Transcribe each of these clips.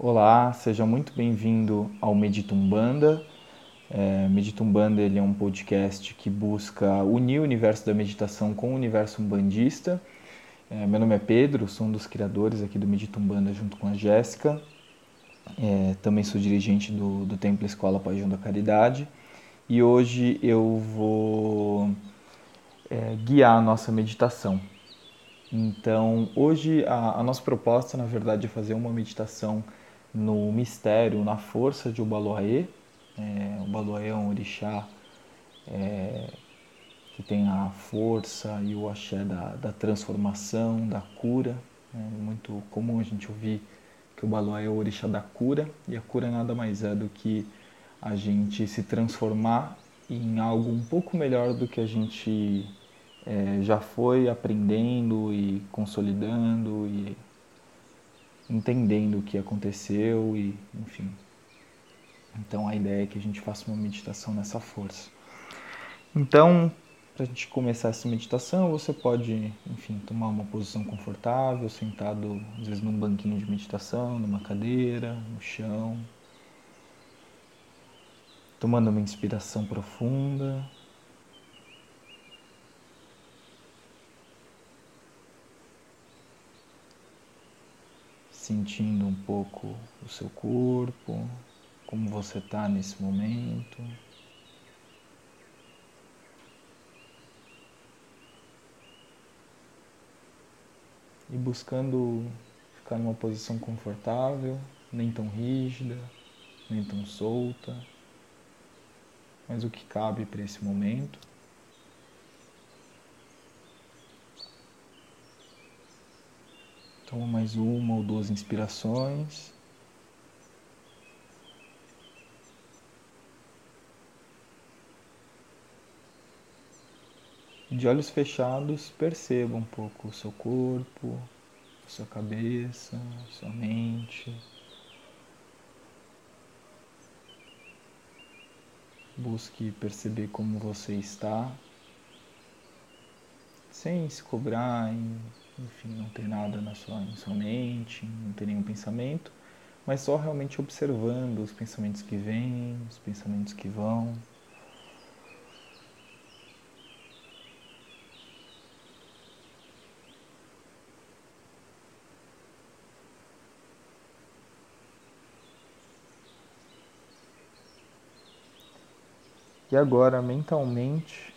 Olá, seja muito bem-vindo ao Meditumbanda. É, Meditumbanda ele é um podcast que busca unir o universo da meditação com o universo umbandista. É, meu nome é Pedro, sou um dos criadores aqui do Meditumbanda junto com a Jéssica. É, também sou dirigente do, do Templo Escola Paixão da Caridade. E hoje eu vou é, guiar a nossa meditação. Então, hoje a, a nossa proposta, na verdade, é fazer uma meditação no mistério, na força de Ubaloaê. É, Ubaloaê é um orixá é, que tem a força e o axé da, da transformação, da cura. É muito comum a gente ouvir que o Ubaloaê é o orixá da cura, e a cura nada mais é do que a gente se transformar em algo um pouco melhor do que a gente é, já foi aprendendo e consolidando e entendendo o que aconteceu e enfim. Então a ideia é que a gente faça uma meditação nessa força. Então, para a gente começar essa meditação, você pode, enfim, tomar uma posição confortável, sentado às vezes num banquinho de meditação, numa cadeira, no chão, tomando uma inspiração profunda. Sentindo um pouco o seu corpo, como você está nesse momento. E buscando ficar numa posição confortável, nem tão rígida, nem tão solta, mas o que cabe para esse momento. Toma mais uma ou duas inspirações. De olhos fechados, perceba um pouco o seu corpo, a sua cabeça, a sua mente. Busque perceber como você está, sem se cobrar em enfim, não ter nada na sua, sua mente, não ter nenhum pensamento, mas só realmente observando os pensamentos que vêm, os pensamentos que vão. E agora, mentalmente,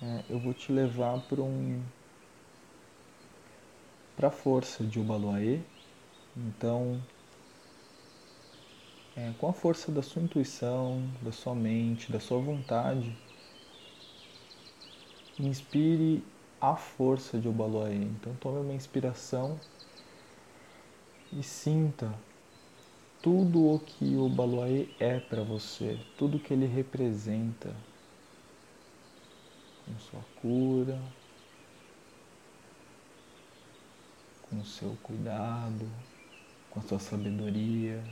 é, eu vou te levar para um para a força de Ubaloaê. Então, é, com a força da sua intuição, da sua mente, da sua vontade, inspire a força de Ubaloaê. Então, tome uma inspiração e sinta tudo o que o Baluaê é para você, tudo que ele representa, com sua cura, com o seu cuidado, com a sua sabedoria,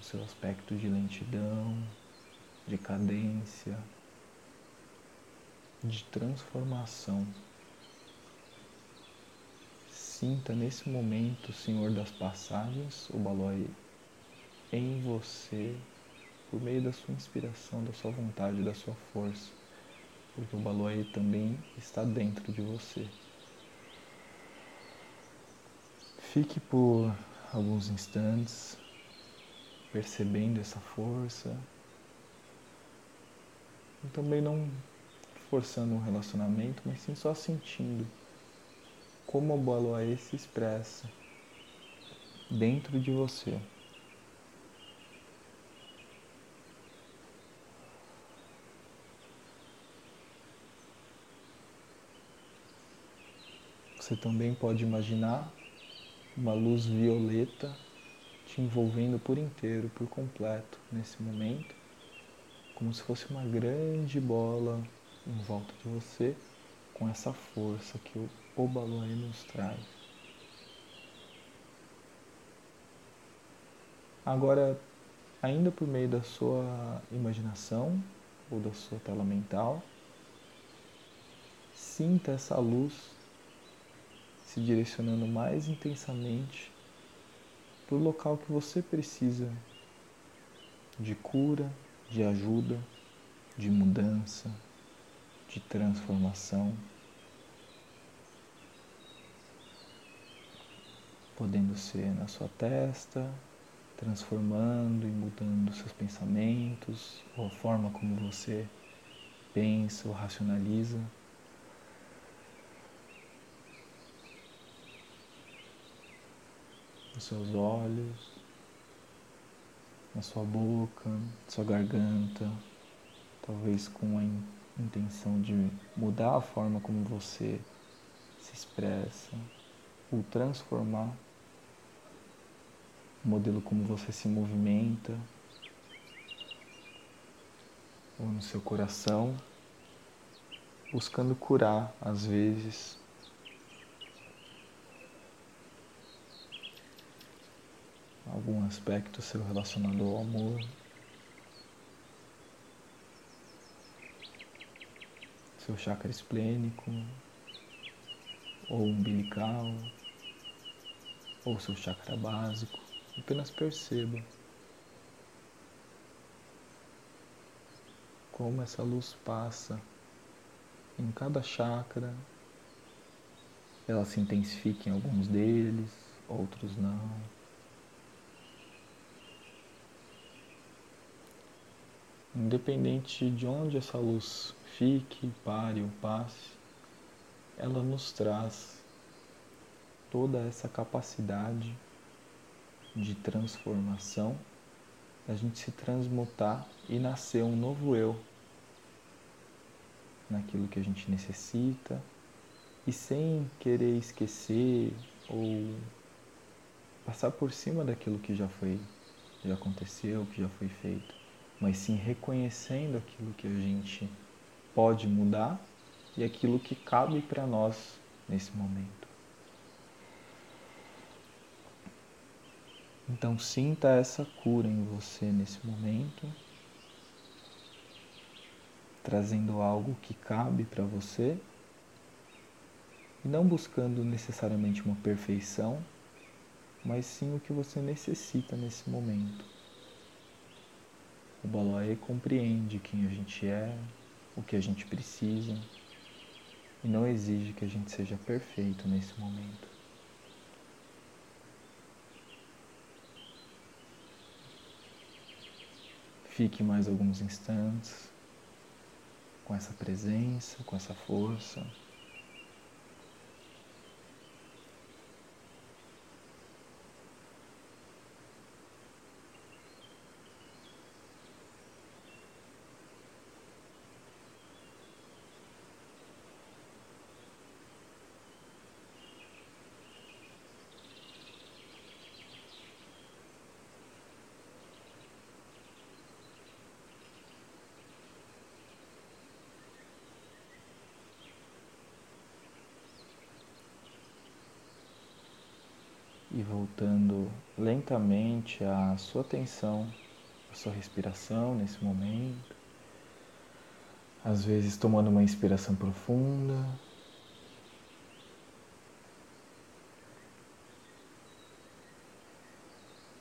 o seu aspecto de lentidão, de cadência, de transformação. Sinta nesse momento, Senhor das passagens, o Balói em você, por meio da sua inspiração, da sua vontade, da sua força porque o Baloai também está dentro de você. Fique por alguns instantes percebendo essa força e também não forçando um relacionamento, mas sim só sentindo como o Baloai se expressa dentro de você. Você também pode imaginar uma luz violeta te envolvendo por inteiro, por completo, nesse momento, como se fosse uma grande bola em volta de você, com essa força que o Obaluai nos traz. Agora, ainda por meio da sua imaginação ou da sua tela mental, sinta essa luz se direcionando mais intensamente para o local que você precisa de cura, de ajuda, de mudança, de transformação. Podendo ser na sua testa, transformando e mudando seus pensamentos, ou a forma como você pensa ou racionaliza. Seus olhos, na sua boca, sua garganta, talvez com a intenção de mudar a forma como você se expressa, ou transformar o modelo como você se movimenta, ou no seu coração, buscando curar, às vezes, algum aspecto seu relacionado ao amor. Seu chakra esplênico, ou umbilical, ou seu chakra básico. Apenas perceba como essa luz passa em cada chakra. Ela se intensifica em alguns deles, outros não. Independente de onde essa luz fique, pare ou passe, ela nos traz toda essa capacidade de transformação, da gente se transmutar e nascer um novo eu naquilo que a gente necessita. E sem querer esquecer ou passar por cima daquilo que já foi, já aconteceu, que já foi feito, mas sim reconhecendo aquilo que a gente pode mudar e aquilo que cabe para nós nesse momento. Então sinta essa cura em você nesse momento, trazendo algo que cabe para você e não buscando necessariamente uma perfeição, mas sim o que você necessita nesse momento. O Baloé compreende quem a gente é, o que a gente precisa e não exige que a gente seja perfeito nesse momento. Fique mais alguns instantes com essa presença, com essa força. E voltando lentamente a sua atenção, a sua respiração nesse momento. Às vezes tomando uma inspiração profunda.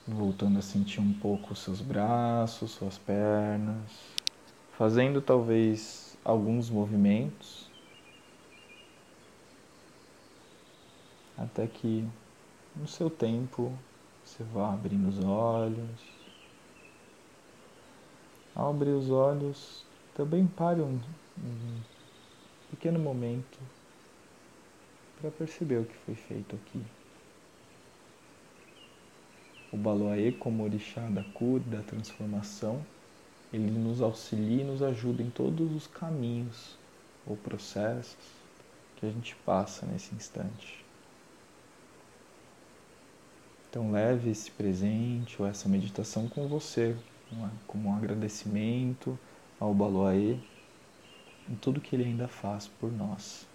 Voltando a sentir um pouco seus braços, suas pernas, fazendo talvez alguns movimentos até que no seu tempo, você vai abrindo os olhos. Ao abrir os olhos, também pare um, um pequeno momento para perceber o que foi feito aqui. O Baloaê, como orixá da cura da transformação, ele nos auxilia e nos ajuda em todos os caminhos ou processos que a gente passa nesse instante. Então leve esse presente ou essa meditação com você, como um agradecimento ao Baloaê em tudo que ele ainda faz por nós.